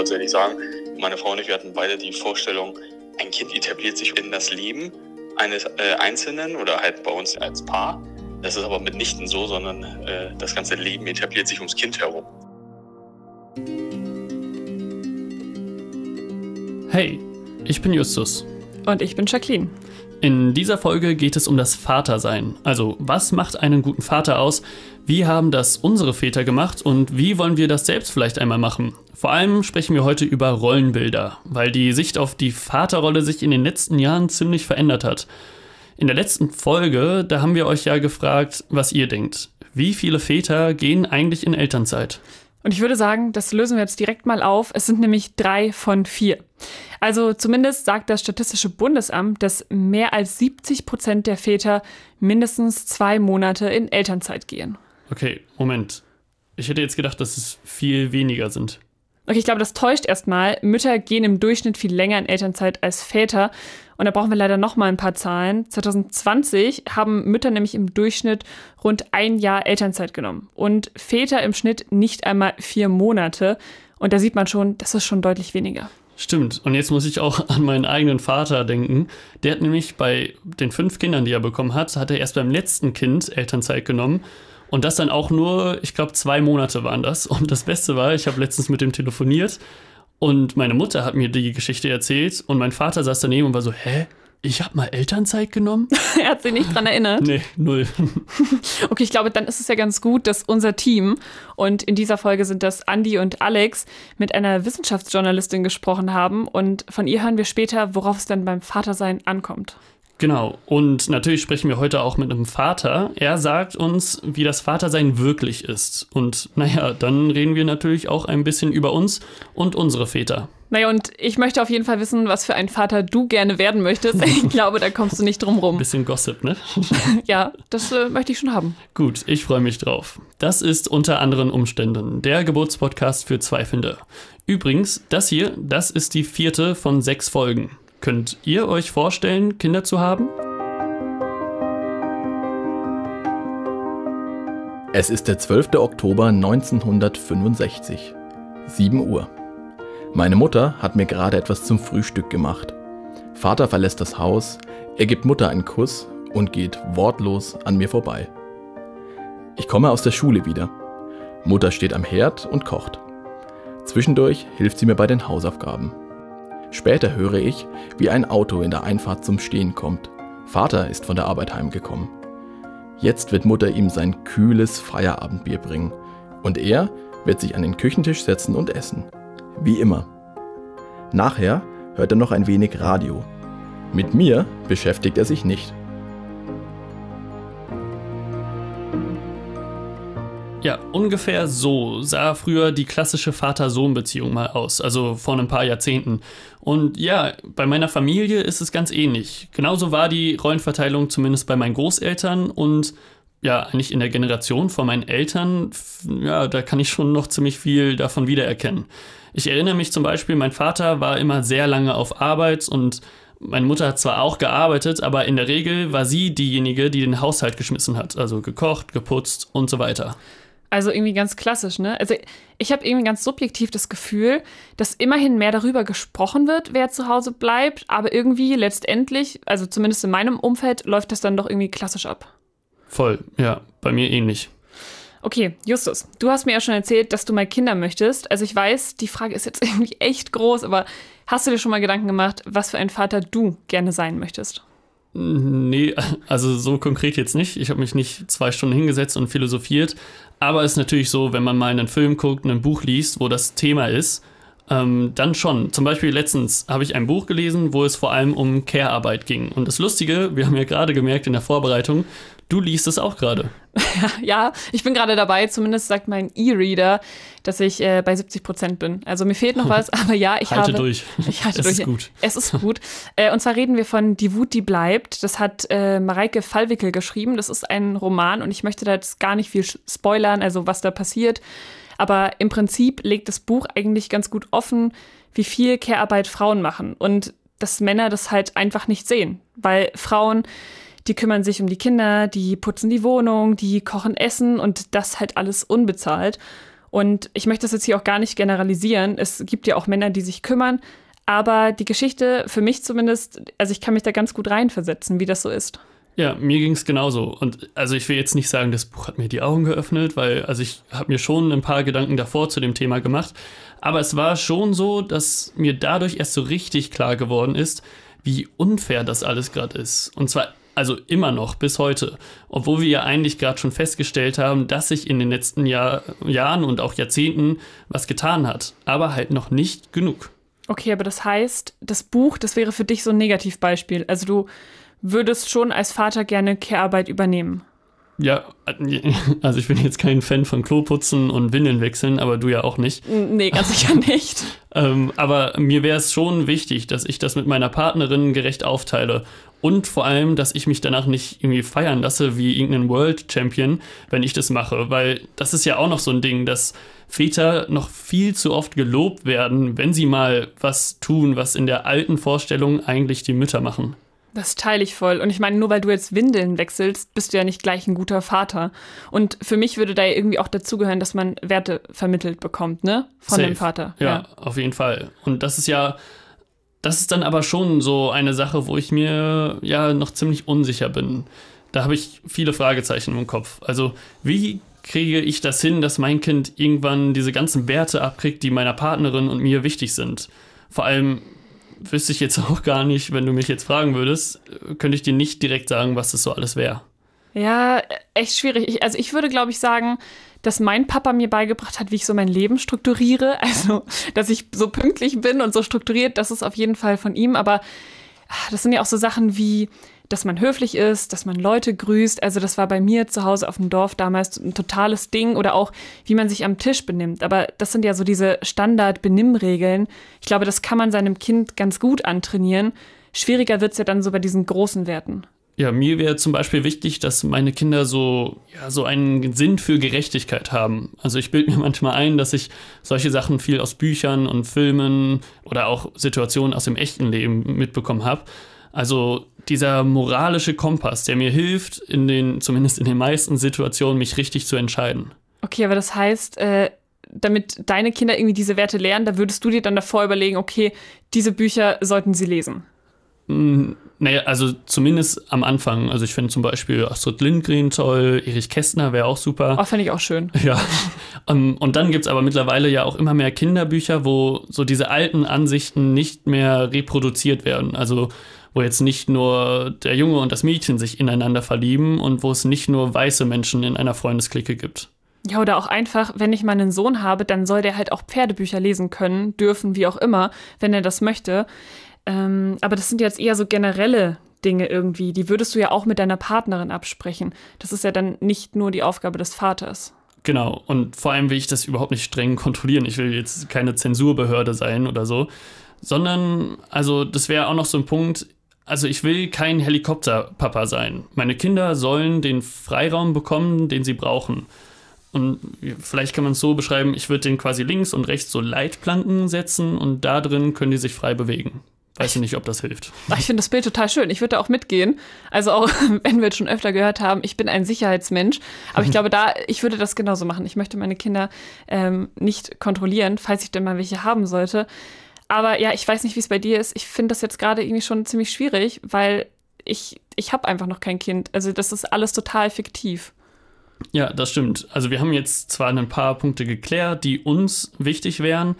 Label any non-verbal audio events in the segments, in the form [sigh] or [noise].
tatsächlich sagen, meine Frau und ich, wir hatten beide die Vorstellung, ein Kind etabliert sich in das Leben eines äh, Einzelnen oder halt bei uns als Paar. Das ist aber mitnichten so, sondern äh, das ganze Leben etabliert sich ums Kind herum. Hey, ich bin Justus. Und ich bin Jacqueline. In dieser Folge geht es um das Vatersein. Also, was macht einen guten Vater aus? Wie haben das unsere Väter gemacht und wie wollen wir das selbst vielleicht einmal machen? Vor allem sprechen wir heute über Rollenbilder, weil die Sicht auf die Vaterrolle sich in den letzten Jahren ziemlich verändert hat. In der letzten Folge, da haben wir euch ja gefragt, was ihr denkt. Wie viele Väter gehen eigentlich in Elternzeit? Und ich würde sagen, das lösen wir jetzt direkt mal auf. Es sind nämlich drei von vier. Also zumindest sagt das Statistische Bundesamt, dass mehr als 70 Prozent der Väter mindestens zwei Monate in Elternzeit gehen. Okay, Moment. Ich hätte jetzt gedacht, dass es viel weniger sind. Okay, ich glaube, das täuscht erstmal. Mütter gehen im Durchschnitt viel länger in Elternzeit als Väter. Und da brauchen wir leider noch mal ein paar Zahlen. 2020 haben Mütter nämlich im Durchschnitt rund ein Jahr Elternzeit genommen und Väter im Schnitt nicht einmal vier Monate. Und da sieht man schon, das ist schon deutlich weniger. Stimmt. Und jetzt muss ich auch [laughs] an meinen eigenen Vater denken. Der hat nämlich bei den fünf Kindern, die er bekommen hat, hat er erst beim letzten Kind Elternzeit genommen. Und das dann auch nur, ich glaube, zwei Monate waren das. Und das Beste war, ich habe letztens mit dem telefoniert und meine Mutter hat mir die Geschichte erzählt und mein Vater saß daneben und war so, hä? Ich habe mal Elternzeit genommen? [laughs] er hat sich nicht dran erinnert. Nee, null. [laughs] okay, ich glaube, dann ist es ja ganz gut, dass unser Team, und in dieser Folge sind das Andy und Alex, mit einer Wissenschaftsjournalistin gesprochen haben. Und von ihr hören wir später, worauf es dann beim Vatersein ankommt. Genau. Und natürlich sprechen wir heute auch mit einem Vater. Er sagt uns, wie das Vatersein wirklich ist. Und naja, dann reden wir natürlich auch ein bisschen über uns und unsere Väter. Naja, und ich möchte auf jeden Fall wissen, was für ein Vater du gerne werden möchtest. Ich [laughs] glaube, da kommst du nicht drum rum. Bisschen Gossip, ne? [laughs] ja, das äh, möchte ich schon haben. Gut, ich freue mich drauf. Das ist unter anderen Umständen der Geburtspodcast für Zweifelnde. Übrigens, das hier, das ist die vierte von sechs Folgen. Könnt ihr euch vorstellen, Kinder zu haben? Es ist der 12. Oktober 1965. 7 Uhr. Meine Mutter hat mir gerade etwas zum Frühstück gemacht. Vater verlässt das Haus, er gibt Mutter einen Kuss und geht wortlos an mir vorbei. Ich komme aus der Schule wieder. Mutter steht am Herd und kocht. Zwischendurch hilft sie mir bei den Hausaufgaben. Später höre ich, wie ein Auto in der Einfahrt zum Stehen kommt. Vater ist von der Arbeit heimgekommen. Jetzt wird Mutter ihm sein kühles Feierabendbier bringen und er wird sich an den Küchentisch setzen und essen. Wie immer. Nachher hört er noch ein wenig Radio. Mit mir beschäftigt er sich nicht. Ja, ungefähr so sah früher die klassische Vater-Sohn-Beziehung mal aus, also vor ein paar Jahrzehnten. Und ja, bei meiner Familie ist es ganz ähnlich. Genauso war die Rollenverteilung zumindest bei meinen Großeltern und ja, eigentlich in der Generation von meinen Eltern, ja, da kann ich schon noch ziemlich viel davon wiedererkennen. Ich erinnere mich zum Beispiel, mein Vater war immer sehr lange auf Arbeit und meine Mutter hat zwar auch gearbeitet, aber in der Regel war sie diejenige, die den Haushalt geschmissen hat, also gekocht, geputzt und so weiter. Also irgendwie ganz klassisch, ne? Also ich habe irgendwie ganz subjektiv das Gefühl, dass immerhin mehr darüber gesprochen wird, wer zu Hause bleibt, aber irgendwie letztendlich, also zumindest in meinem Umfeld, läuft das dann doch irgendwie klassisch ab. Voll, ja, bei mir ähnlich. Okay, Justus, du hast mir ja schon erzählt, dass du mal Kinder möchtest. Also ich weiß, die Frage ist jetzt [laughs] irgendwie echt groß, aber hast du dir schon mal Gedanken gemacht, was für ein Vater du gerne sein möchtest? Nee, also so konkret jetzt nicht. Ich habe mich nicht zwei Stunden hingesetzt und philosophiert. Aber es ist natürlich so, wenn man mal einen Film guckt, ein Buch liest, wo das Thema ist, ähm, dann schon. Zum Beispiel letztens habe ich ein Buch gelesen, wo es vor allem um Care-Arbeit ging. Und das Lustige, wir haben ja gerade gemerkt in der Vorbereitung, Du liest es auch gerade. [laughs] ja, ich bin gerade dabei. Zumindest sagt mein E-Reader, dass ich äh, bei 70 Prozent bin. Also mir fehlt noch [laughs] was, aber ja, ich halte habe. durch. [laughs] Ich halte es durch. ist gut. Es ist gut. äh, und zwar reden wir von Die Wut, die bleibt. Das hat äh, Mareike Fallwickel geschrieben. Das ist ein Roman und ich möchte da jetzt gar nicht viel spoilern, also was da passiert. Aber im Prinzip legt das Buch eigentlich ganz gut offen, wie viel Care-Arbeit Frauen machen und dass Männer das halt einfach nicht sehen, weil Frauen die kümmern sich um die Kinder, die putzen die Wohnung, die kochen Essen und das halt alles unbezahlt. Und ich möchte das jetzt hier auch gar nicht generalisieren. Es gibt ja auch Männer, die sich kümmern. Aber die Geschichte, für mich zumindest, also ich kann mich da ganz gut reinversetzen, wie das so ist. Ja, mir ging es genauso. Und also ich will jetzt nicht sagen, das Buch hat mir die Augen geöffnet, weil also ich habe mir schon ein paar Gedanken davor zu dem Thema gemacht. Aber es war schon so, dass mir dadurch erst so richtig klar geworden ist, wie unfair das alles gerade ist. Und zwar also immer noch bis heute, obwohl wir ja eigentlich gerade schon festgestellt haben, dass sich in den letzten Jahr, Jahren und auch Jahrzehnten was getan hat, aber halt noch nicht genug. Okay, aber das heißt, das Buch, das wäre für dich so ein Negativbeispiel. Also du würdest schon als Vater gerne Care-Arbeit übernehmen. Ja, [laughs] also ich bin jetzt kein Fan von Kloputzen und Windeln wechseln, aber du ja auch nicht. Nee, ganz sicher [laughs] nicht. ähm, aber mir wäre es schon wichtig, dass ich das mit meiner Partnerin gerecht aufteile. Und vor allem, dass ich mich danach nicht irgendwie feiern lasse wie irgendein World Champion, wenn ich das mache. Weil das ist ja auch noch so ein Ding, dass Väter noch viel zu oft gelobt werden, wenn sie mal was tun, was in der alten Vorstellung eigentlich die Mütter machen. Das teile ich voll. Und ich meine, nur weil du jetzt Windeln wechselst, bist du ja nicht gleich ein guter Vater. Und für mich würde da irgendwie auch dazugehören, dass man Werte vermittelt bekommt, ne? Von Safe. dem Vater. Ja, ja, auf jeden Fall. Und das ist ja, das ist dann aber schon so eine Sache, wo ich mir ja noch ziemlich unsicher bin. Da habe ich viele Fragezeichen im Kopf. Also, wie kriege ich das hin, dass mein Kind irgendwann diese ganzen Werte abkriegt, die meiner Partnerin und mir wichtig sind? Vor allem, wüsste ich jetzt [laughs] auch gar nicht, wenn du mich jetzt fragen würdest, könnte ich dir nicht direkt sagen, was das so alles wäre. Ja, echt schwierig. Ich, also ich würde, glaube ich, sagen, dass mein Papa mir beigebracht hat, wie ich so mein Leben strukturiere. [laughs] Also, dass ich so pünktlich bin und so strukturiert, das ist auf jeden Fall von ihm. Aber ah, das sind ja auch so Sachen wie, dass man höflich ist, dass man Leute grüßt. Also das war bei mir zu Hause auf dem Dorf damals ein totales Ding oder auch, wie man sich am Tisch benimmt. Aber das sind ja so diese Standard-Benimmregeln. Ich glaube, das kann man seinem Kind ganz gut antrainieren. Schwieriger wird es ja dann so bei diesen großen Werten. Ja, mir wäre zum Beispiel wichtig, dass meine Kinder so, ja, so einen Sinn für Gerechtigkeit haben. Also ich bilde mir [laughs] manchmal ein, dass ich solche Sachen viel aus Büchern und Filmen oder auch Situationen aus dem echten Leben mitbekommen habe. Also dieser moralische Kompass, der mir hilft, in den, zumindest in den meisten Situationen, mich richtig zu entscheiden. Okay, aber das heißt, äh, damit deine Kinder irgendwie diese Werte lernen, da würdest du dir dann davor überlegen, okay, diese Bücher sollten sie lesen. Mm, naja, also zumindest am Anfang. Also ich finde zum Beispiel Astrid Lindgren toll, Erich Kästner wäre auch super. Oh, fände ich auch schön. [laughs] Ja. Um, und dann gibt es aber mittlerweile ja auch immer mehr Kinderbücher, wo so diese alten Ansichten nicht mehr reproduziert werden. Also wo jetzt nicht nur der Junge und das Mädchen sich ineinander verlieben und wo es nicht nur weiße Menschen in einer Freundesklicke gibt. Ja, oder auch einfach, wenn ich mal einen Sohn habe, dann soll der halt auch Pferdebücher lesen können, dürfen, wie auch immer, wenn er das möchte. Ähm, aber das sind jetzt eher so generelle Dinge irgendwie. Die würdest du ja auch mit deiner Partnerin absprechen. Das ist ja dann nicht nur die Aufgabe des Vaters. Genau, und vor allem will ich das überhaupt nicht streng kontrollieren. Ich will jetzt keine Zensurbehörde sein oder so, sondern, also das wäre auch noch so ein Punkt, also ich will kein Helikopterpapa sein. Meine Kinder sollen den Freiraum bekommen, den sie brauchen. Und vielleicht kann man es so beschreiben, ich würde den quasi links und rechts so Leitplanken setzen und da drin können die sich frei bewegen. Weiß ich nicht, ob das hilft. Ich finde das Bild total schön. Ich würde da auch mitgehen. Also auch, [laughs] wenn wir jetzt schon öfter gehört haben, ich bin ein Sicherheitsmensch. Aber ich [laughs] glaube, da, ich würde das genauso machen. Ich möchte meine Kinder ähm, nicht kontrollieren, falls ich denn mal welche haben sollte. Aber ja, ich weiß nicht, wie es bei dir ist. Ich finde das jetzt gerade irgendwie schon ziemlich schwierig, weil ich, ich habe einfach noch kein Kind. Also das ist alles total fiktiv. Ja, das stimmt. Also wir haben jetzt zwar ein paar Punkte geklärt, die uns wichtig wären.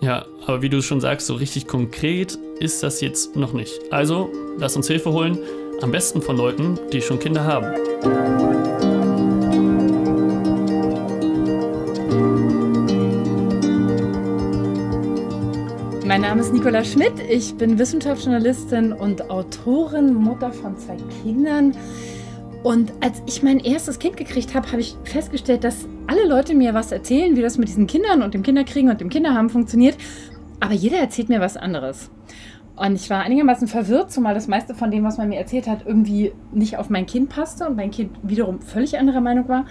Ja, aber wie du schon sagst, so richtig konkret ist das jetzt noch nicht. Also lass uns Hilfe holen. Am besten von Leuten, die schon Kinder haben. Mein Name ist Nicola Schmidt. Ich bin Wissenschaftsjournalistin und Autorin, Mutter von zwei Kindern. Und als ich mein erstes Kind gekriegt habe, habe ich festgestellt, dass alle Leute mir was erzählen, wie das mit diesen Kindern und dem Kinderkriegen und dem Kinderhaben funktioniert. Aber jeder erzählt mir was anderes. Und ich war einigermaßen verwirrt, zumal das meiste von dem, was man mir erzählt hat, irgendwie nicht auf mein Kind passte und mein Kind wiederum völlig anderer Meinung war.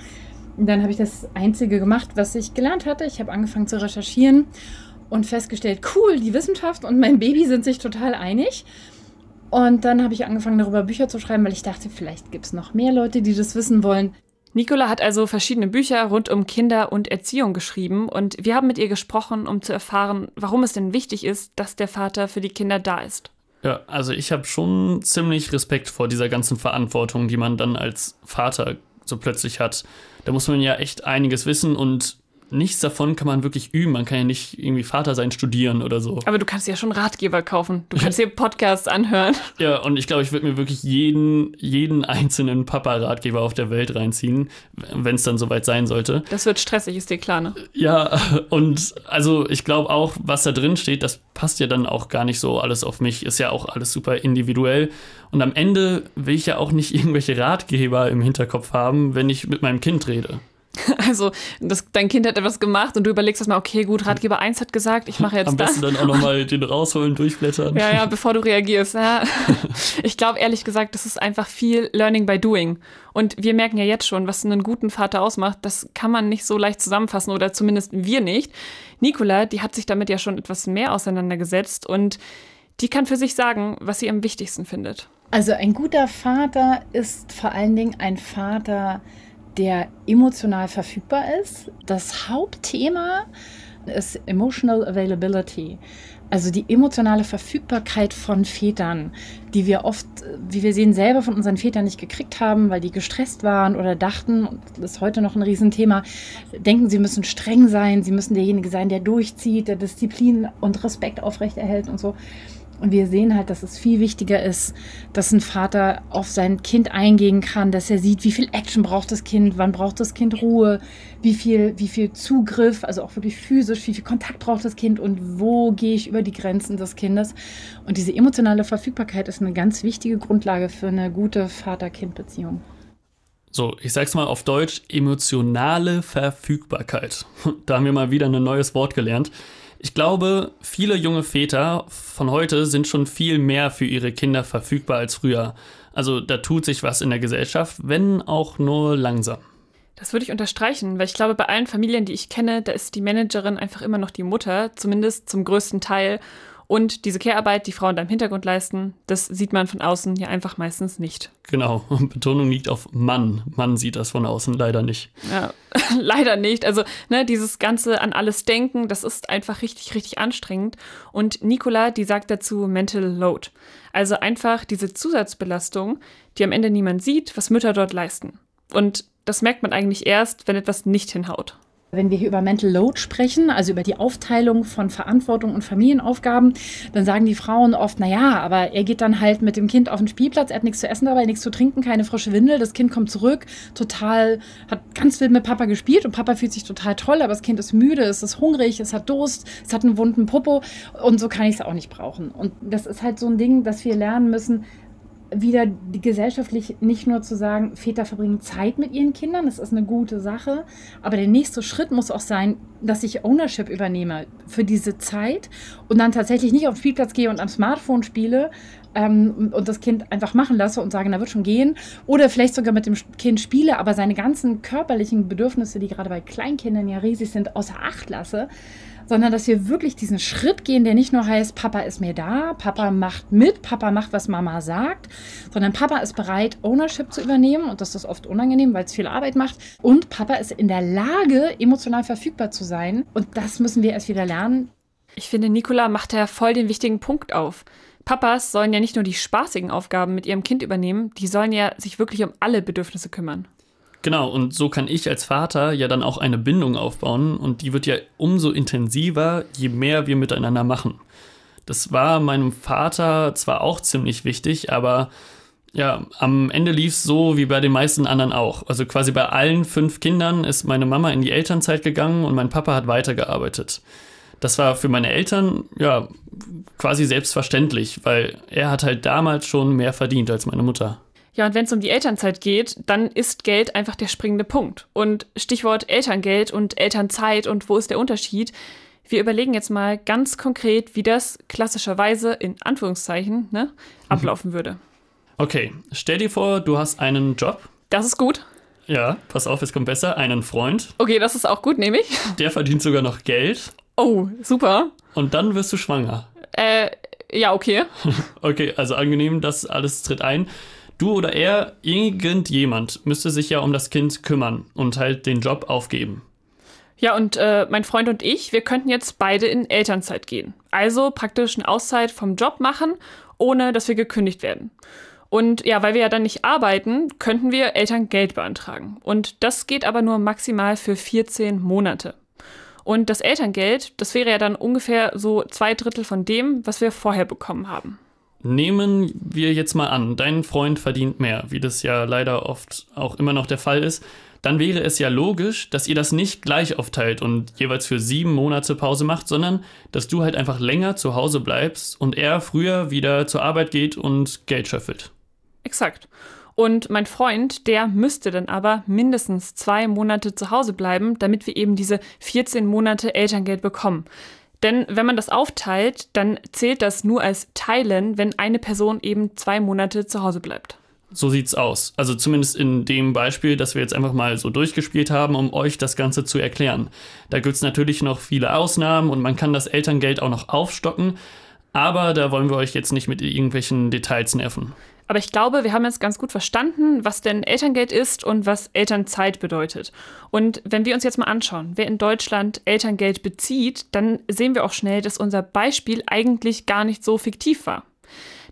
Und dann habe ich das Einzige gemacht, was ich gelernt hatte. Ich habe angefangen zu recherchieren und festgestellt, cool, die Wissenschaft und mein Baby sind sich total einig. Und dann habe ich angefangen, darüber Bücher zu schreiben, weil ich dachte, vielleicht gibt es noch mehr Leute, die das wissen wollen. Nicola hat also verschiedene Bücher rund um Kinder und Erziehung geschrieben und wir haben mit ihr gesprochen, um zu erfahren, warum es denn wichtig ist, dass der Vater für die Kinder da ist. Ja, also ich habe schon ziemlich Respekt vor dieser ganzen Verantwortung, die man dann als Vater so plötzlich hat. Da muss man ja echt einiges wissen und nichts davon kann man wirklich üben. Man kann ja nicht irgendwie Vater sein, studieren oder so. Aber du kannst ja schon Ratgeber kaufen. Du kannst dir Podcasts anhören. [laughs] Ja, und ich glaube, ich würde mir wirklich jeden, jeden einzelnen Papa-Ratgeber auf der Welt reinziehen, wenn es dann soweit sein sollte. Das wird stressig, ist dir klar, ne? Ja, und also ich glaube auch, was da drin steht, das passt ja dann auch gar nicht so alles auf mich. Ist ja auch alles super individuell. Und am Ende will ich ja auch nicht [laughs] irgendwelche Ratgeber im Hinterkopf haben, wenn ich mit meinem Kind rede. [laughs] Also, das, dein Kind hat etwas gemacht und du überlegst erstmal, okay, gut, Ratgeber 1 hat gesagt, ich mache jetzt Am besten das. dann auch nochmal [laughs] den rausholen, durchblättern. Ja, ja, [laughs] bevor du reagierst. Ja. Ich glaube ehrlich gesagt, das ist einfach viel Learning by Doing. Und wir merken ja jetzt schon, was einen guten Vater ausmacht. Das kann man nicht so leicht zusammenfassen oder zumindest wir nicht. Nicola, die hat sich damit ja schon etwas mehr auseinandergesetzt und die kann für sich sagen, was sie am wichtigsten findet. Also ein guter Vater ist vor allen Dingen ein Vater, der emotional verfügbar ist. Das Hauptthema ist Emotional Availability. Also die emotionale Verfügbarkeit von Vätern, die wir oft, wie wir sehen, selber von unseren Vätern nicht gekriegt haben, weil die gestresst waren oder dachten, das ist heute noch ein Riesenthema, denken, sie müssen streng sein, sie müssen derjenige sein, der durchzieht, der Disziplin und Respekt aufrechterhält und so. Und wir sehen halt, dass es viel wichtiger ist, dass ein Vater auf sein Kind eingehen kann, dass er sieht, wie viel Action braucht das Kind, wann braucht das Kind Ruhe, wie viel, wie viel Zugriff, also auch wirklich physisch, wie viel Kontakt braucht das Kind und wo gehe ich über die Grenzen des Kindes. Und diese emotionale Verfügbarkeit ist eine ganz wichtige Grundlage für eine gute Vater-Kind-Beziehung. So, ich sag's mal auf Deutsch, emotionale Verfügbarkeit. [laughs] Da haben wir mal wieder ein neues Wort gelernt. Ich glaube, viele junge Väter von heute sind schon viel mehr für ihre Kinder verfügbar als früher. Also da tut sich was in der Gesellschaft, wenn auch nur langsam. Das würde ich unterstreichen, weil ich glaube, bei allen Familien, die ich kenne, da ist die Managerin einfach immer noch die Mutter, zumindest zum größten Teil. Und diese Care-Arbeit, die Frauen da im Hintergrund leisten, das sieht man von außen ja einfach meistens nicht. Genau, und Betonung liegt auf Mann. Mann sieht das von außen leider nicht. Ja, [laughs] leider nicht. Also, ne, dieses ganze an alles denken, das ist einfach richtig, richtig anstrengend. Und Nicola, die sagt dazu Mental Load. Also einfach diese Zusatzbelastung, die am Ende niemand sieht, was Mütter dort leisten. Und das merkt man eigentlich erst, wenn etwas nicht hinhaut. Wenn wir hier über Mental Load sprechen, also über die Aufteilung von Verantwortung und Familienaufgaben, dann sagen die Frauen oft, na ja, aber er geht dann halt mit dem Kind auf den Spielplatz, er hat nichts zu essen dabei, nichts zu trinken, keine frische Windel, das Kind kommt zurück, total, hat ganz wild mit Papa gespielt und Papa fühlt sich total toll, aber das Kind ist müde, es ist hungrig, es hat Durst, es hat einen wunden Popo und so kann ich es auch nicht brauchen. Und das ist halt so ein Ding, dass wir lernen müssen, wieder gesellschaftlich nicht nur zu sagen, Väter verbringen Zeit mit ihren Kindern, das ist eine gute Sache, aber der nächste Schritt muss auch sein, dass ich Ownership übernehme für diese Zeit und dann tatsächlich nicht auf den Spielplatz gehe und am Smartphone spiele ähm, und das Kind einfach machen lasse und sage, na wird schon gehen. Oder vielleicht sogar mit dem Kind spiele, aber seine ganzen körperlichen Bedürfnisse, die gerade bei Kleinkindern ja riesig sind, außer Acht lasse sondern dass wir wirklich diesen Schritt gehen, der nicht nur heißt, Papa ist mir da, Papa macht mit, Papa macht, was Mama sagt, sondern Papa ist bereit, Ownership zu übernehmen und das ist oft unangenehm, weil es viel Arbeit macht und Papa ist in der Lage, emotional verfügbar zu sein und das müssen wir erst wieder lernen. Ich finde, Nicola macht ja voll den wichtigen Punkt auf. Papas sollen ja nicht nur die spaßigen Aufgaben mit ihrem Kind übernehmen, die sollen ja sich wirklich um alle Bedürfnisse kümmern. Genau, und so kann ich als Vater ja dann auch eine Bindung aufbauen und die wird ja umso intensiver, je mehr wir miteinander machen. Das war meinem Vater zwar auch ziemlich wichtig, aber ja, am Ende lief es so wie bei den meisten anderen auch. Also quasi bei allen fünf Kindern ist meine Mama in die Elternzeit gegangen und mein Papa hat weitergearbeitet. Das war für meine Eltern ja quasi selbstverständlich, weil er hat halt damals schon mehr verdient als meine Mutter. Ja, und wenn es um die Elternzeit geht, dann ist Geld einfach der springende Punkt. Und Stichwort Elterngeld und Elternzeit und wo ist der Unterschied? Wir überlegen jetzt mal ganz konkret, wie das klassischerweise in Anführungszeichen ne, ablaufen würde. Okay, stell dir vor, du hast einen Job. Das ist gut. Ja, pass auf, es kommt besser. Einen Freund. Okay, das ist auch gut, nehme ich. [laughs] Der verdient sogar noch Geld. Oh, super. Und dann wirst du schwanger. Äh, ja, okay. [laughs] okay, also angenehm, das alles tritt ein. Du oder er, irgendjemand müsste sich ja um das Kind kümmern und halt den Job aufgeben. Ja, und äh, mein Freund und ich, wir könnten jetzt beide in Elternzeit gehen. Also praktisch eine Auszeit vom Job machen, ohne dass wir gekündigt werden. Und ja, weil wir ja dann nicht arbeiten, könnten wir Elterngeld beantragen. Und das geht aber nur maximal für 14 Monate. Und das Elterngeld, das wäre ja dann ungefähr so zwei Drittel von dem, was wir vorher bekommen haben. Nehmen wir jetzt mal an, dein Freund verdient mehr, wie das ja leider oft auch immer noch der Fall ist. Dann wäre es ja logisch, dass ihr das nicht gleich aufteilt und jeweils für sieben Monate Pause macht, sondern dass du halt einfach länger zu Hause bleibst und er früher wieder zur Arbeit geht und Geld schöffelt. Exakt. Und mein Freund, der müsste dann aber mindestens zwei Monate zu Hause bleiben, damit wir eben diese 14 Monate Elterngeld bekommen. Denn wenn man das aufteilt, dann zählt das nur als Teilen, wenn eine Person eben zwei Monate zu Hause bleibt. So sieht's aus. Also zumindest in dem Beispiel, das wir jetzt einfach mal so durchgespielt haben, um euch das Ganze zu erklären. Da gibt's natürlich noch viele Ausnahmen und man kann das Elterngeld auch noch aufstocken, aber da wollen wir euch jetzt nicht mit irgendwelchen Details nerven. Aber ich glaube, wir haben jetzt ganz gut verstanden, was denn Elterngeld ist und was Elternzeit bedeutet. Und wenn wir uns jetzt mal anschauen, wer in Deutschland Elterngeld bezieht, dann sehen wir auch schnell, dass unser Beispiel eigentlich gar nicht so fiktiv war.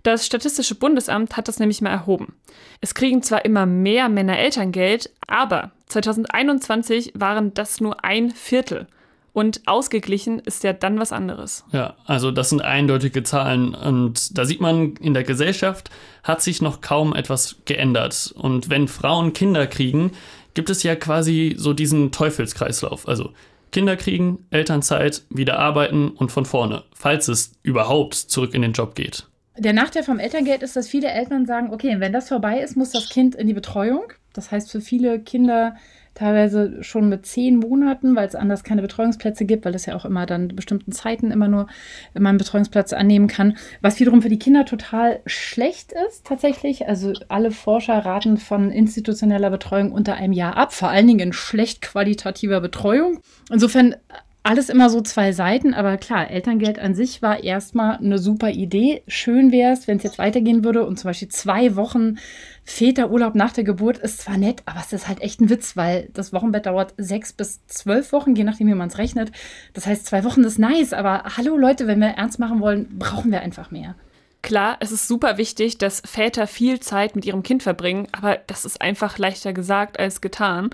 Das Statistische Bundesamt hat das nämlich mal erhoben. Es kriegen zwar immer mehr Männer Elterngeld, aber 2021 waren das nur ein Viertel. Und ausgeglichen ist ja dann was anderes. Ja, also das sind eindeutige Zahlen. Und da sieht man, in der Gesellschaft hat sich noch kaum etwas geändert. Und wenn Frauen Kinder kriegen, gibt es ja quasi so diesen Teufelskreislauf. Also Kinder kriegen, Elternzeit, wieder arbeiten und von vorne, falls es überhaupt zurück in den Job geht. Der Nachteil vom Elterngeld ist, dass viele Eltern sagen, okay, wenn das vorbei ist, muss das Kind in die Betreuung. Das heißt, für viele Kinder teilweise schon mit zehn Monaten, weil es anders keine Betreuungsplätze gibt, weil es ja auch immer dann bestimmten Zeiten immer nur man einen Betreuungsplatz annehmen kann, was wiederum für die Kinder total schlecht ist tatsächlich. Also alle Forscher raten von institutioneller Betreuung unter einem Jahr ab, vor allen Dingen in schlecht qualitativer Betreuung. Insofern alles immer so zwei Seiten, aber klar, Elterngeld an sich war erstmal eine super Idee. Schön wäre es, wenn es jetzt weitergehen würde und zum Beispiel zwei Wochen Väterurlaub nach der Geburt ist zwar nett, aber es ist halt echt ein Witz, weil das Wochenbett dauert sechs bis zwölf Wochen, je nachdem, wie man es rechnet. Das heißt, zwei Wochen ist nice, aber hallo Leute, wenn wir ernst machen wollen, brauchen wir einfach mehr. Klar, es ist super wichtig, dass Väter viel Zeit mit ihrem Kind verbringen, aber das ist einfach leichter gesagt als getan.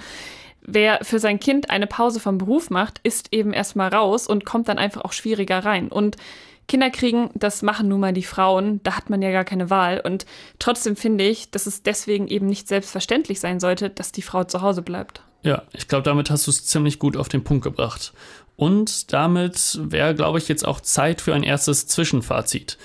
Wer für sein Kind eine Pause vom Beruf macht, ist eben erstmal raus und kommt dann einfach auch schwieriger rein. Und Kinder kriegen, das machen nun mal die Frauen, da hat man ja gar keine Wahl. Und trotzdem finde ich, dass es deswegen eben nicht selbstverständlich sein sollte, dass die Frau zu Hause bleibt. Ja, ich glaube, damit hast du es ziemlich gut auf den Punkt gebracht. Und damit wäre, glaube ich, jetzt auch Zeit für ein erstes Zwischenfazit.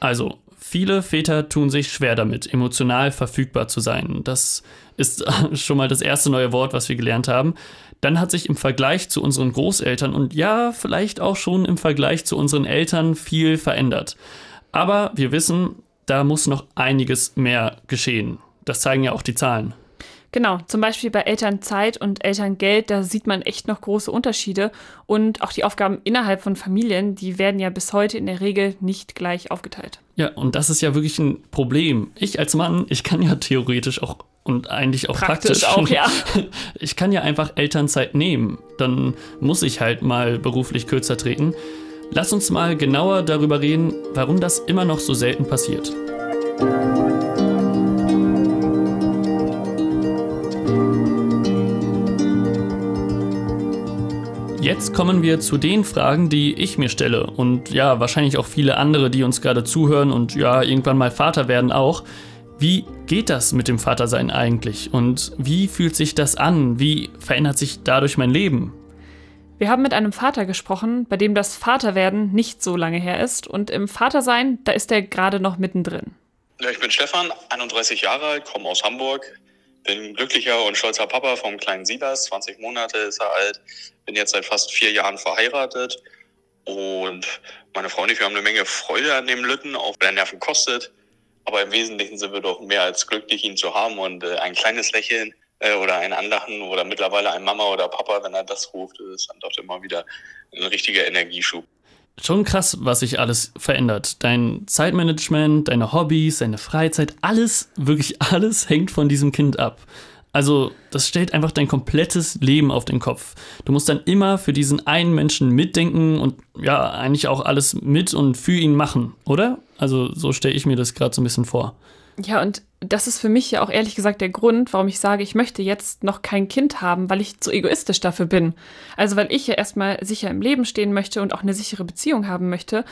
Also, viele Väter tun sich schwer damit, emotional verfügbar zu sein. Das ist [laughs] schon mal das erste neue Wort, was wir gelernt haben. Dann hat sich im Vergleich zu unseren Großeltern und ja, vielleicht auch schon im Vergleich zu unseren Eltern viel verändert. Aber wir wissen, da muss noch einiges mehr geschehen. Das zeigen ja auch die Zahlen. Genau, zum Beispiel bei Elternzeit und Elterngeld, da sieht man echt noch große Unterschiede. Und auch die Aufgaben innerhalb von Familien, die werden ja bis heute in der Regel nicht gleich aufgeteilt. Ja, und das ist ja wirklich ein Problem. Ich als Mann, ich kann ja theoretisch auch und eigentlich auch praktisch, praktisch auch, ja. [laughs] Ich kann ja einfach Elternzeit nehmen. Dann muss ich halt mal beruflich kürzer treten. Lass uns mal genauer darüber reden, warum das immer noch so selten passiert. Jetzt kommen wir zu den Fragen, die ich mir stelle und ja, wahrscheinlich auch viele andere, die uns gerade zuhören und ja, irgendwann mal Vater werden auch. Wie geht das mit dem Vatersein eigentlich und wie fühlt sich das an? Wie verändert sich dadurch mein Leben? Wir haben mit einem Vater gesprochen, bei dem das Vaterwerden nicht so lange her ist und im Vatersein, da ist er gerade noch mittendrin. Ja, ich bin Stefan, 31 Jahre alt, komme aus Hamburg, bin glücklicher und stolzer Papa vom kleinen Silas, 20 Monate ist er alt, bin jetzt seit fast vier Jahren verheiratet und meine Frau und ich, wir haben eine Menge Freude an dem Lütten, auch wenn er Nerven kostet. Aber im Wesentlichen sind wir doch mehr als glücklich, ihn zu haben und äh, ein kleines Lächeln äh, oder ein Anlachen oder mittlerweile ein Mama oder Papa, wenn er das ruft, ist dann doch immer wieder ein richtiger Energieschub. Schon krass, was sich alles verändert. Dein Zeitmanagement, deine Hobbys, deine Freizeit, alles, wirklich alles hängt von diesem Kind ab. Also, das stellt einfach dein komplettes Leben auf den Kopf. Du musst dann immer für diesen einen Menschen mitdenken und ja, eigentlich auch alles mit und für ihn machen, oder? Also, so stelle ich mir das gerade so ein bisschen vor. Ja, und das ist für mich ja auch ehrlich gesagt der Grund, warum ich sage, ich möchte jetzt noch kein Kind haben, weil ich zu egoistisch dafür bin. Also weil ich ja erstmal sicher im Leben stehen möchte und auch eine sichere Beziehung haben möchte.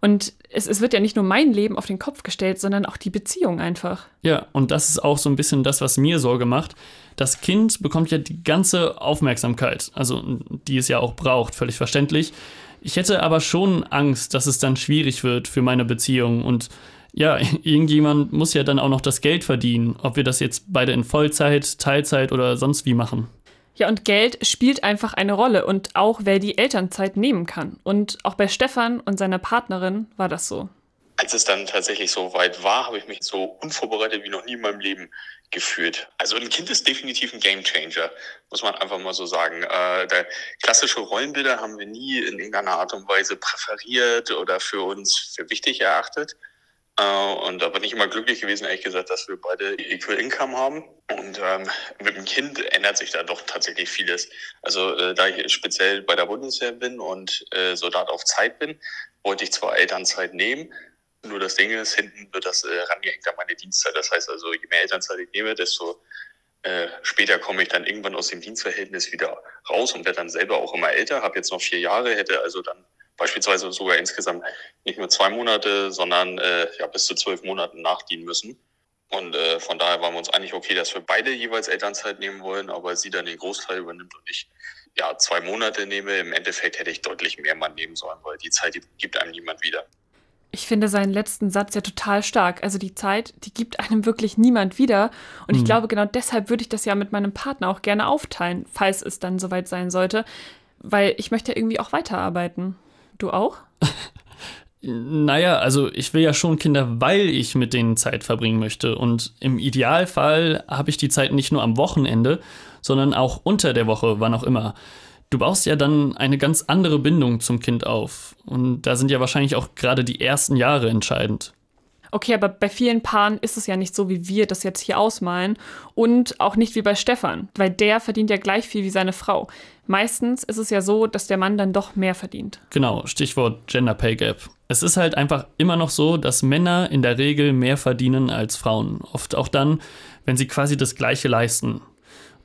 Und es, es wird ja nicht nur mein Leben auf den Kopf gestellt, sondern auch die Beziehung einfach. Ja, und das ist auch so ein bisschen das, was mir Sorge macht. Das Kind bekommt ja die ganze Aufmerksamkeit, also die es ja auch braucht, völlig verständlich. Ich hätte aber schon Angst, dass es dann schwierig wird für meine Beziehung und ja, [laughs] irgendjemand muss ja dann auch noch das Geld verdienen, ob wir das jetzt beide in Vollzeit, Teilzeit oder sonst wie machen. Ja, und Geld spielt einfach eine Rolle und auch wer die Elternzeit nehmen kann. Und auch bei Stefan und seiner Partnerin war das so. Als es dann tatsächlich so weit war, habe ich mich so unvorbereitet wie noch nie in meinem Leben gefühlt. Also ein Kind ist definitiv ein Gamechanger, muss man einfach mal so sagen. Äh, der klassische Rollenbilder haben wir nie in irgendeiner Art und Weise präferiert oder für uns für wichtig erachtet. Äh, und da bin ich immer glücklich gewesen, ehrlich gesagt, dass wir beide Equal Income haben. Und ähm, mit dem Kind ändert sich da doch tatsächlich vieles. Also äh, da ich speziell bei der Bundeswehr bin und äh, Soldat auf Zeit bin, wollte ich zwar Elternzeit nehmen, nur das Ding ist, hinten wird das äh, rangehängt an meine Dienstzeit. Das heißt also, je mehr Elternzeit ich nehme, desto äh, später komme ich dann irgendwann aus dem Dienstverhältnis wieder raus und werde dann selber auch immer älter. Habe jetzt noch vier Jahre, hätte also dann beispielsweise sogar insgesamt nicht nur zwei Monate, sondern äh, ja, bis zu zwölf Monaten nachdienen müssen. Und äh, von daher waren wir uns eigentlich okay, dass wir beide jeweils Elternzeit nehmen wollen, aber sie dann den Großteil übernimmt und ich ja zwei Monate nehme. Im Endeffekt hätte ich deutlich mehr Mann nehmen sollen, weil die Zeit die gibt einem niemand wieder. Ich finde seinen letzten Satz ja total stark. Also die Zeit, die gibt einem wirklich niemand wieder. Und mhm. ich glaube, genau deshalb würde ich das ja mit meinem Partner auch gerne aufteilen, falls es dann soweit sein sollte. Weil ich möchte ja irgendwie auch weiterarbeiten. Du auch? Naja, also ich will ja schon Kinder, weil ich mit denen Zeit verbringen möchte. Und im Idealfall habe ich die Zeit nicht nur am Wochenende, sondern auch unter der Woche, wann auch immer. Du baust ja dann eine ganz andere Bindung zum Kind auf. Und da sind ja wahrscheinlich auch gerade die ersten Jahre entscheidend. Okay, aber bei vielen Paaren ist es ja nicht so, wie wir das jetzt hier ausmalen. Und auch nicht wie bei Stefan, weil der verdient ja gleich viel wie seine Frau. Meistens ist es ja so, dass der Mann dann doch mehr verdient. Genau, Stichwort Gender Pay Gap. Es ist halt einfach immer noch so, dass Männer in der Regel mehr verdienen als Frauen. Oft auch dann, wenn sie quasi das Gleiche leisten.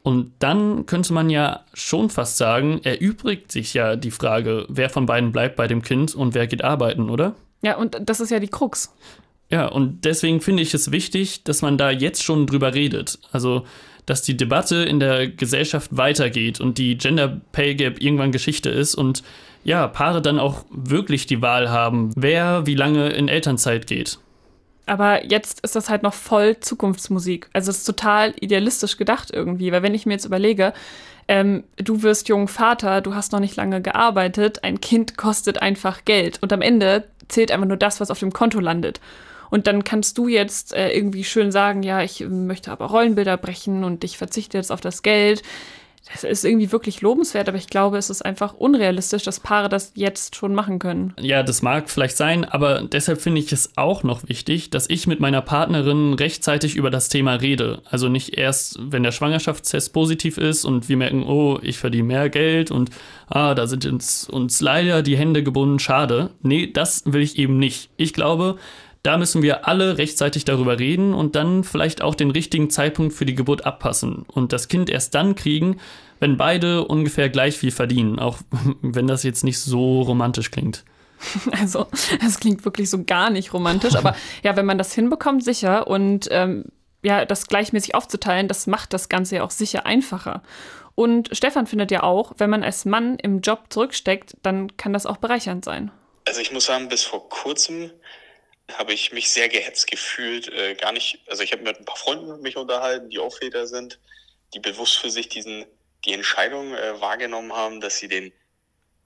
Und dann könnte man ja schon fast sagen, erübrigt sich ja die Frage, wer von beiden bleibt bei dem Kind und wer geht arbeiten, oder? Ja, und das ist ja die Krux. Ja, und deswegen finde ich es wichtig, dass man da jetzt schon drüber redet. Also, dass die Debatte in der Gesellschaft weitergeht und die Gender Pay Gap irgendwann Geschichte ist und ja, Paare dann auch wirklich die Wahl haben, wer wie lange in Elternzeit geht. Aber jetzt ist das halt noch voll Zukunftsmusik. Also es ist total idealistisch gedacht irgendwie, weil wenn ich mir jetzt überlege, ähm, du wirst jung Vater, du hast noch nicht lange gearbeitet, ein Kind kostet einfach Geld und am Ende zählt einfach nur das, was auf dem Konto landet. Und dann kannst du jetzt äh, irgendwie schön sagen, ja, ich möchte aber Rollenbilder brechen und ich verzichte jetzt auf das Geld. Das ist irgendwie wirklich lobenswert, aber ich glaube, es ist einfach unrealistisch, dass Paare das jetzt schon machen können. Ja, das mag vielleicht sein, aber deshalb finde ich es auch noch wichtig, dass ich mit meiner Partnerin rechtzeitig über das Thema rede. Also nicht erst, wenn der Schwangerschaftstest positiv ist und wir merken, oh, ich verdiene mehr Geld und ah, da sind uns, uns leider die Hände gebunden, schade. Nee, das will ich eben nicht. Ich glaube, da müssen wir alle rechtzeitig darüber reden und dann vielleicht auch den richtigen Zeitpunkt für die Geburt abpassen und das Kind erst dann kriegen, wenn beide ungefähr gleich viel verdienen, auch [laughs] wenn das jetzt nicht so romantisch klingt. [laughs] Also, es klingt wirklich so gar nicht romantisch, aber [laughs] ja, wenn man das hinbekommt, sicher und ähm, ja, das gleichmäßig aufzuteilen, das macht das Ganze ja auch sicher einfacher. Und Stefan findet ja auch, wenn man als Mann im Job zurücksteckt, dann kann das auch bereichernd sein. Also ich muss sagen, bis vor kurzem habe ich mich sehr gehetzt gefühlt. Äh, gar nicht, also ich habe mit ein paar Freunden mich unterhalten, die auch Väter sind, die bewusst für sich diesen, die Entscheidung äh, wahrgenommen haben, dass sie den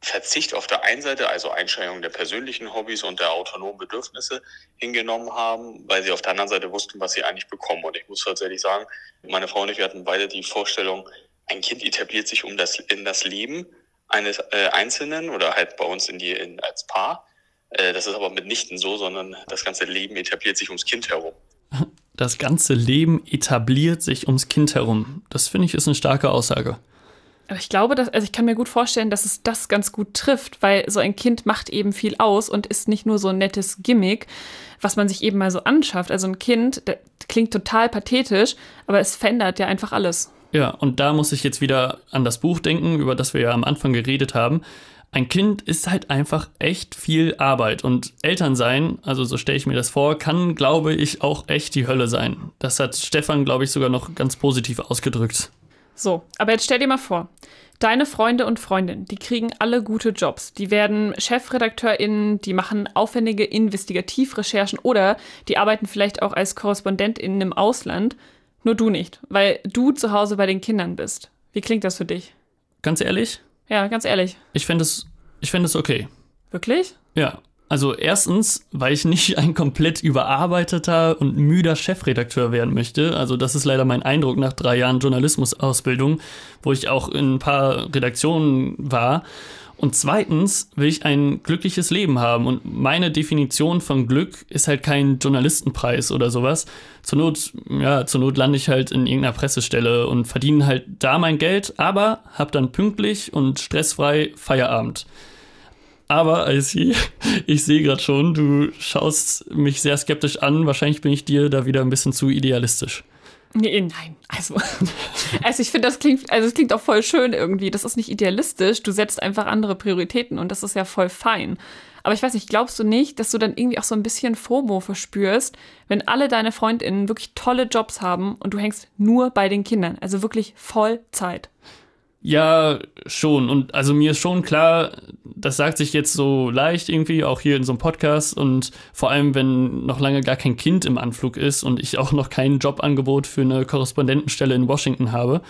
Verzicht auf der einen Seite, also Einschränkung der persönlichen Hobbys und der autonomen Bedürfnisse hingenommen haben, weil sie auf der anderen Seite wussten, was sie eigentlich bekommen. Und ich muss tatsächlich sagen, meine Frau und ich, wir hatten beide die Vorstellung, ein Kind etabliert sich um das, in das Leben eines äh, Einzelnen oder halt bei uns in die in, als Paar. Äh, das ist aber mitnichten so, sondern das ganze Leben etabliert sich ums Kind herum. [laughs] Das ganze Leben etabliert sich ums Kind herum. Das finde ich ist eine starke Aussage. Aber ich glaube, dass, also ich kann mir gut vorstellen, dass es das ganz gut trifft, weil so ein Kind macht eben viel aus und ist nicht nur so ein nettes Gimmick, was man sich eben mal so anschafft. Also ein Kind, das klingt total pathetisch, aber es verändert ja einfach alles. Ja, und da muss ich jetzt wieder an das Buch denken, über das wir ja am Anfang geredet haben. Ein Kind ist halt einfach echt viel Arbeit und Eltern sein, also so stelle ich mir das vor, kann, glaube ich, auch echt die Hölle sein. Das hat Stefan, glaube ich, sogar noch ganz positiv ausgedrückt. So, aber jetzt stell dir mal vor, deine Freunde und Freundinnen, die kriegen alle gute Jobs. Die werden ChefredakteurInnen, die machen aufwendige Investigativrecherchen oder die arbeiten vielleicht auch als KorrespondentInnen im Ausland. Nur du nicht, weil du zu Hause bei den Kindern bist. Wie klingt das für dich? Ganz ehrlich? Ja, ganz ehrlich. Ich fände es, ich fänd es okay. Wirklich? Ja. Also erstens, weil ich nicht ein komplett überarbeiteter und müder Chefredakteur werden möchte. Also das ist leider mein Eindruck nach drei Jahren Journalismusausbildung, wo ich auch in ein paar Redaktionen war. Und zweitens will ich ein glückliches Leben haben. Und meine Definition von Glück ist halt kein Journalistenpreis oder sowas. Zur Not, ja, zur Not lande ich halt in irgendeiner Pressestelle und verdiene halt da mein Geld, aber hab dann pünktlich und stressfrei Feierabend. Aber IC, [laughs] ich sehe gerade schon, du schaust mich sehr skeptisch an. Wahrscheinlich bin ich dir da wieder ein bisschen zu idealistisch. Nee, nein, also, [laughs] also ich finde, das klingt, also es klingt auch voll schön irgendwie. Das ist nicht idealistisch. Du setzt einfach andere Prioritäten und das ist ja voll fein. Aber ich weiß nicht, glaubst du nicht, dass du dann irgendwie auch so ein bisschen FOMO verspürst, wenn alle deine FreundInnen wirklich tolle Jobs haben und du hängst nur bei den Kindern? Also wirklich Vollzeit. Ja, schon. Und also mir ist schon klar, das sagt sich jetzt so leicht irgendwie, auch hier in so einem Podcast. Und vor allem, wenn noch lange gar kein Kind im Anflug ist und ich auch noch kein Jobangebot für eine Korrespondentenstelle in Washington habe.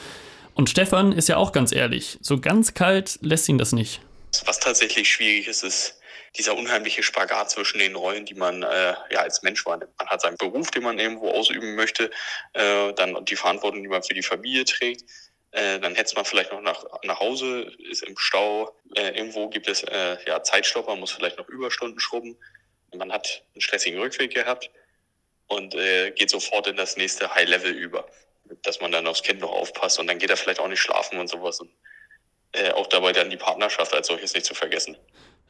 Und Stefan ist ja auch ganz ehrlich, so ganz kalt lässt ihn das nicht. Was tatsächlich schwierig ist, ist dieser unheimliche Spagat zwischen den Rollen, die man äh, ja als Mensch wahrnimmt. Man hat seinen Beruf, den man irgendwo ausüben möchte, äh, dann die Verantwortung, die man für die Familie trägt äh, dann hetzt man vielleicht noch nach, nach Hause, ist im Stau, äh, irgendwo gibt es äh, ja, Zeitstopper, muss vielleicht noch Überstunden schrubben. Man hat einen stressigen Rückweg gehabt und äh, geht sofort in das nächste High-Level über, dass man dann aufs Kind noch aufpasst und dann geht er vielleicht auch nicht schlafen und sowas. Und äh, auch dabei dann die Partnerschaft als solches nicht zu vergessen.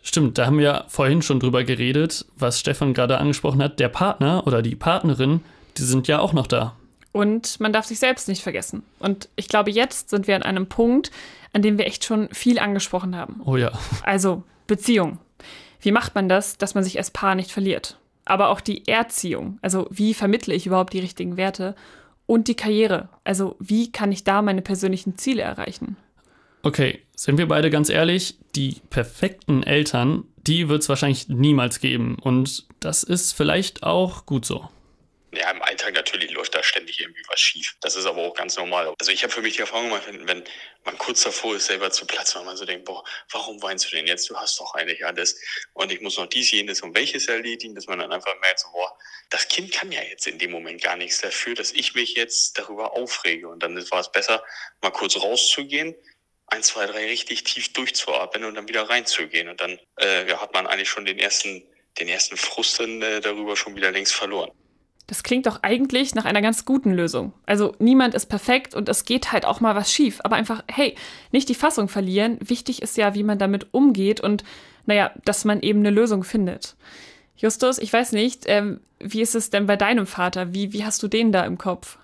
Stimmt, da haben wir vorhin schon drüber geredet, was Stefan gerade angesprochen hat. Der Partner oder die Partnerin, die sind ja auch noch da. Und man darf sich selbst nicht vergessen. Und ich glaube, jetzt sind wir an einem Punkt, an dem wir echt schon viel angesprochen haben. Oh ja. Also Beziehung. Wie macht man das, dass man sich als Paar nicht verliert? Aber auch die Erziehung. Also wie vermittle ich überhaupt die richtigen Werte? Und die Karriere. Also wie kann ich da meine persönlichen Ziele erreichen? Okay, sind wir beide ganz ehrlich, die perfekten Eltern, die wird es wahrscheinlich niemals geben. Und das ist vielleicht auch gut so. Ja, im Alltag natürlich läuft da ständig irgendwie was schief. Das ist aber auch ganz normal. Also ich habe für mich die Erfahrung gemacht, wenn, wenn man kurz davor ist, selber zu platzen, weil man so denkt, boah, warum weinst du denn jetzt? Du hast doch eigentlich alles. Und ich muss noch dies, jenes und welches erledigen, dass man dann einfach merkt, so, boah, das Kind kann ja jetzt in dem Moment gar nichts dafür, dass ich mich jetzt darüber aufrege. Und dann war es besser, mal kurz rauszugehen, ein, zwei, drei richtig tief durchzuatmen und dann wieder reinzugehen. Und dann äh, ja, hat man eigentlich schon den ersten, den ersten Frust dann, äh, darüber schon wieder längst verloren. Das klingt doch eigentlich nach einer ganz guten Lösung. Also niemand ist perfekt und es geht halt auch mal was schief. Aber einfach, hey, nicht die Fassung verlieren. Wichtig ist ja, wie man damit umgeht und, naja, dass man eben eine Lösung findet. Justus, ich weiß nicht, ähm, wie ist es denn bei deinem Vater? Wie, wie hast du den da im Kopf?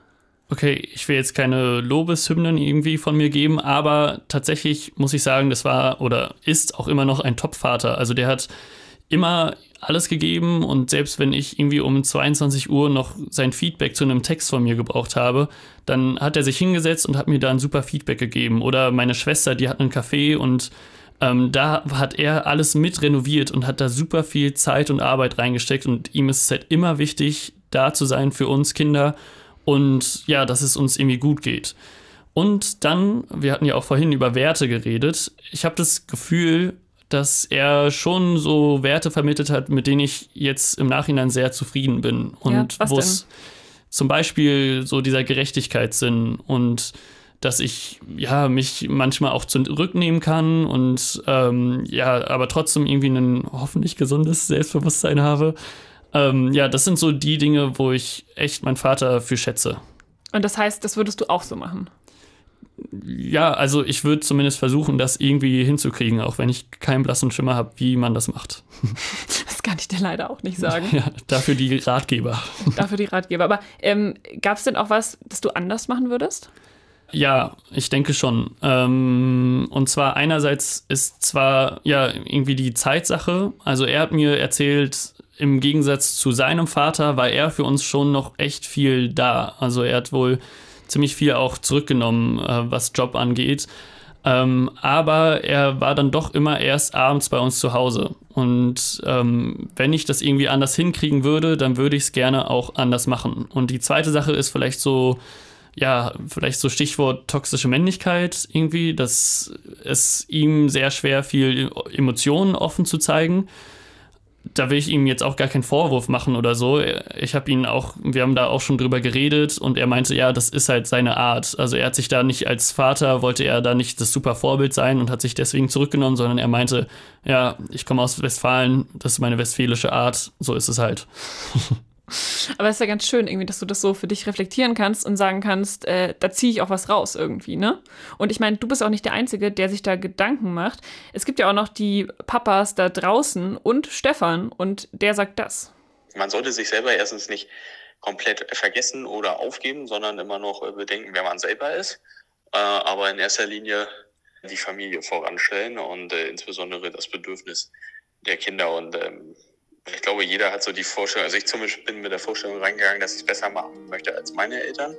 Okay, ich will jetzt keine Lobeshymnen irgendwie von mir geben, aber tatsächlich muss ich sagen, das war oder ist auch immer noch ein Top-Vater. Also der hat immer alles gegeben und selbst wenn ich irgendwie um 22 Uhr noch sein Feedback zu einem Text von mir gebraucht habe, dann hat er sich hingesetzt und hat mir da ein super Feedback gegeben. Oder meine Schwester, die hat einen Café und ähm, da hat er alles mit renoviert und hat da super viel Zeit und Arbeit reingesteckt und ihm ist es halt immer wichtig, da zu sein für uns Kinder und ja, dass es uns irgendwie gut geht. Und dann, wir hatten ja auch vorhin über Werte geredet. Ich habe das Gefühl, dass er schon so Werte vermittelt hat, mit denen ich jetzt im Nachhinein sehr zufrieden bin. Und ja, wo es zum Beispiel so dieser Gerechtigkeitssinn und dass ich ja mich manchmal auch zurücknehmen kann und ähm, ja, aber trotzdem irgendwie ein hoffentlich gesundes Selbstbewusstsein habe. Ähm, ja, das sind so die Dinge, wo ich echt meinen Vater für schätze. Und das heißt, das würdest du auch so machen? Ja, also ich würde zumindest versuchen, das irgendwie hinzukriegen, auch wenn ich keinen blassen Schimmer habe, wie man das macht. [laughs] Das kann ich dir leider auch nicht sagen. [laughs] Ja, dafür die Ratgeber. Dafür die Ratgeber. Aber ähm, gab es denn auch was, das du anders machen würdest? Ja, ich denke schon. Ähm, und zwar einerseits ist zwar ja irgendwie die Zeitsache. Also er hat mir erzählt, im Gegensatz zu seinem Vater war er für uns schon noch echt viel da. Also er hat wohl ziemlich viel auch zurückgenommen, äh, was Job angeht. Ähm, aber er war dann doch immer erst abends bei uns zu Hause. Und ähm, wenn ich das irgendwie anders hinkriegen würde, dann würde ich es gerne auch anders machen. Und die zweite Sache ist vielleicht so, ja, vielleicht so Stichwort toxische Männlichkeit irgendwie, dass es ihm sehr schwer fiel, Emotionen offen zu zeigen da will ich ihm jetzt auch gar keinen Vorwurf machen oder so. Ich habe ihn auch, wir haben da auch schon drüber geredet und er meinte, ja, das ist halt seine Art. Also er hat sich da nicht als Vater, wollte er da nicht das super Vorbild sein und hat sich deswegen zurückgenommen, sondern er meinte, ja, ich komme aus Westfalen, das ist meine westfälische Art, so ist es halt. [laughs] Aber es ist ja ganz schön, irgendwie, dass du das so für dich reflektieren kannst und sagen kannst, äh, da ziehe ich auch was raus irgendwie, ne? Und ich meine, du bist auch nicht der Einzige, der sich da Gedanken macht. Es gibt ja auch noch die Papas da draußen und Stefan und der sagt das. Man sollte sich selber erstens nicht komplett vergessen oder aufgeben, sondern immer noch äh, bedenken, wer man selber ist. Äh, aber in erster Linie die Familie voranstellen und äh, insbesondere das Bedürfnis der Kinder und ähm, ich glaube, jeder hat so die Vorstellung, also ich zum Beispiel bin mit der Vorstellung reingegangen, dass ich es besser machen möchte als meine Eltern,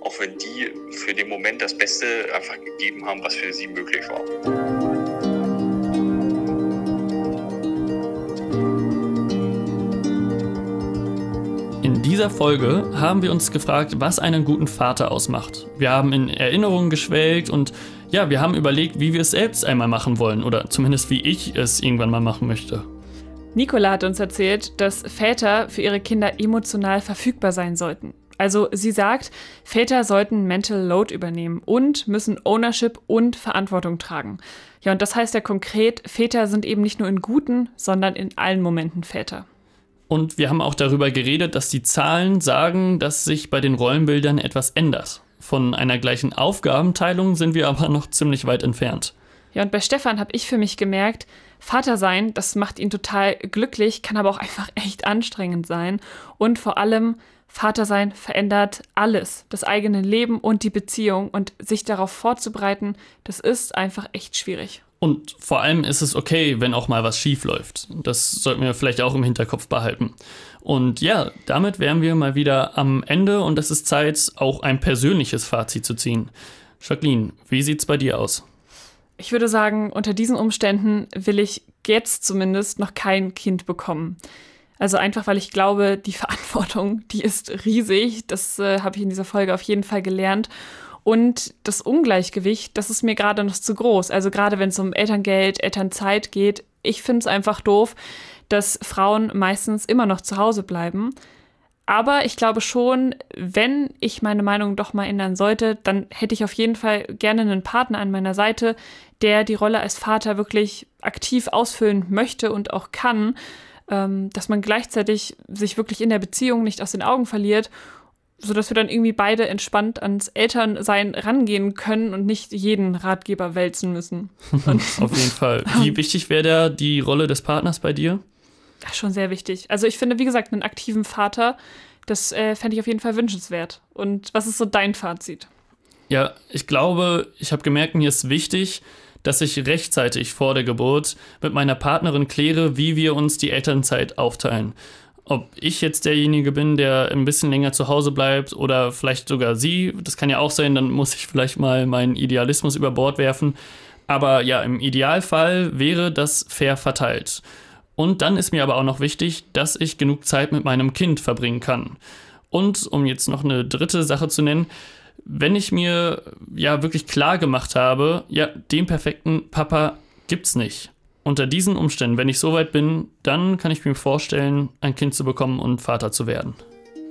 auch wenn die für den Moment das Beste einfach gegeben haben, was für sie möglich war. In dieser Folge haben wir uns gefragt, was einen guten Vater ausmacht. Wir haben in Erinnerungen geschwelgt und ja, wir haben überlegt, wie wir es selbst einmal machen wollen oder zumindest wie ich es irgendwann mal machen möchte. Nicola hat uns erzählt, dass Väter für ihre Kinder emotional verfügbar sein sollten. Also sie sagt, Väter sollten Mental Load übernehmen und müssen Ownership und Verantwortung tragen. Ja, und das heißt ja konkret, Väter sind eben nicht nur in guten, sondern in allen Momenten Väter. Und wir haben auch darüber geredet, dass die Zahlen sagen, dass sich bei den Rollenbildern etwas ändert. Von einer gleichen Aufgabenteilung sind wir aber noch ziemlich weit entfernt. Ja, und bei Stefan habe ich für mich gemerkt, Vater sein, das macht ihn total glücklich, kann aber auch einfach [laughs] echt anstrengend sein. Und vor allem, Vater sein verändert alles, das eigene Leben und die Beziehung. Und sich darauf vorzubereiten, das ist einfach echt schwierig. Und vor allem ist es okay, wenn auch mal was schief läuft. Das sollten wir vielleicht auch im Hinterkopf behalten. Und ja, damit wären wir mal wieder am Ende und es ist Zeit, auch ein persönliches Fazit zu ziehen. Jacqueline, wie sieht's bei dir aus? Ich würde sagen, unter diesen Umständen will ich jetzt zumindest noch kein Kind bekommen. Also einfach, weil ich glaube, die [laughs] Verantwortung, die ist riesig. Das äh, habe ich in dieser Folge auf jeden Fall gelernt. Und das Ungleichgewicht, das ist mir gerade noch zu groß. Also gerade wenn es um Elterngeld, Elternzeit geht, ich finde es einfach doof, dass Frauen meistens immer noch zu Hause bleiben. Aber ich glaube schon, wenn ich meine Meinung doch mal ändern sollte, dann hätte ich auf jeden Fall gerne einen Partner an meiner Seite, der die Rolle als Vater wirklich aktiv ausfüllen möchte und auch kann, ähm, dass man gleichzeitig sich wirklich in der Beziehung nicht aus den Augen verliert, sodass wir dann irgendwie beide entspannt ans Elternsein rangehen können und nicht jeden Ratgeber wälzen müssen. [laughs] auf jeden Fall. Wie wichtig wäre da die Rolle des Partners bei dir? Ja, schon sehr wichtig. Also ich finde, wie gesagt, einen aktiven Vater, das äh, fände ich auf jeden Fall wünschenswert. Und was ist so dein Fazit? Ja, ich glaube, ich habe gemerkt, mir ist wichtig, dass ich rechtzeitig vor der Geburt mit meiner Partnerin kläre, wie wir uns die Elternzeit aufteilen. Ob ich jetzt derjenige bin, der ein bisschen länger zu Hause bleibt oder vielleicht sogar sie, das kann ja auch sein, dann muss ich vielleicht mal meinen Idealismus über Bord werfen. Aber ja, im Idealfall wäre das fair verteilt. Und dann ist mir aber auch noch wichtig, dass ich genug Zeit mit meinem Kind verbringen kann. Und um jetzt noch eine dritte Sache zu nennen, wenn ich mir ja wirklich klar gemacht habe, ja, den perfekten Papa gibt's nicht. Unter diesen Umständen, wenn ich soweit bin, dann kann ich mir vorstellen, ein Kind zu bekommen und Vater zu werden.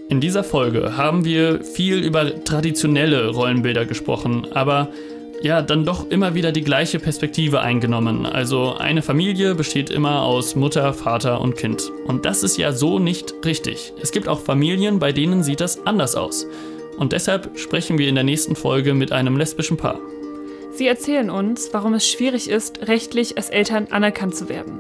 In dieser Folge haben wir viel über traditionelle Rollenbilder gesprochen, aber ja, dann doch immer wieder die gleiche Perspektive eingenommen. Also eine Familie besteht immer aus Mutter, Vater und Kind. Und das ist ja so nicht richtig. Es gibt auch Familien, bei denen sieht das anders aus. Und deshalb sprechen wir in der nächsten Folge mit einem lesbischen Paar. Sie erzählen uns, warum es schwierig ist, rechtlich als Eltern anerkannt zu werden.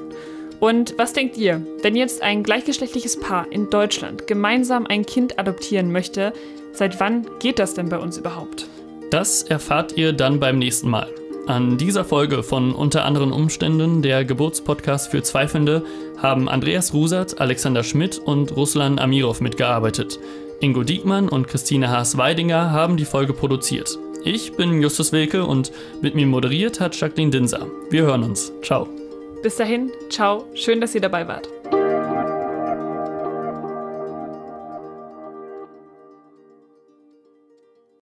Und was denkt ihr, wenn jetzt ein gleichgeschlechtliches Paar in Deutschland gemeinsam ein Kind adoptieren möchte, seit wann geht das denn bei uns überhaupt? Das erfahrt ihr dann beim nächsten Mal. An dieser Folge von Unter anderen Umständen, der Geburtspodcast für Zweifelnde, haben Andreas Rusat, Alexander Schmidt und Ruslan Amirov mitgearbeitet. Ingo Diekmann und Christine Haas-Weidinger haben die Folge produziert. Ich bin Justus Wilke und mit mir moderiert hat Jacqueline Dinser. Wir hören uns. Ciao. Bis dahin, ciao, schön, dass ihr dabei wart.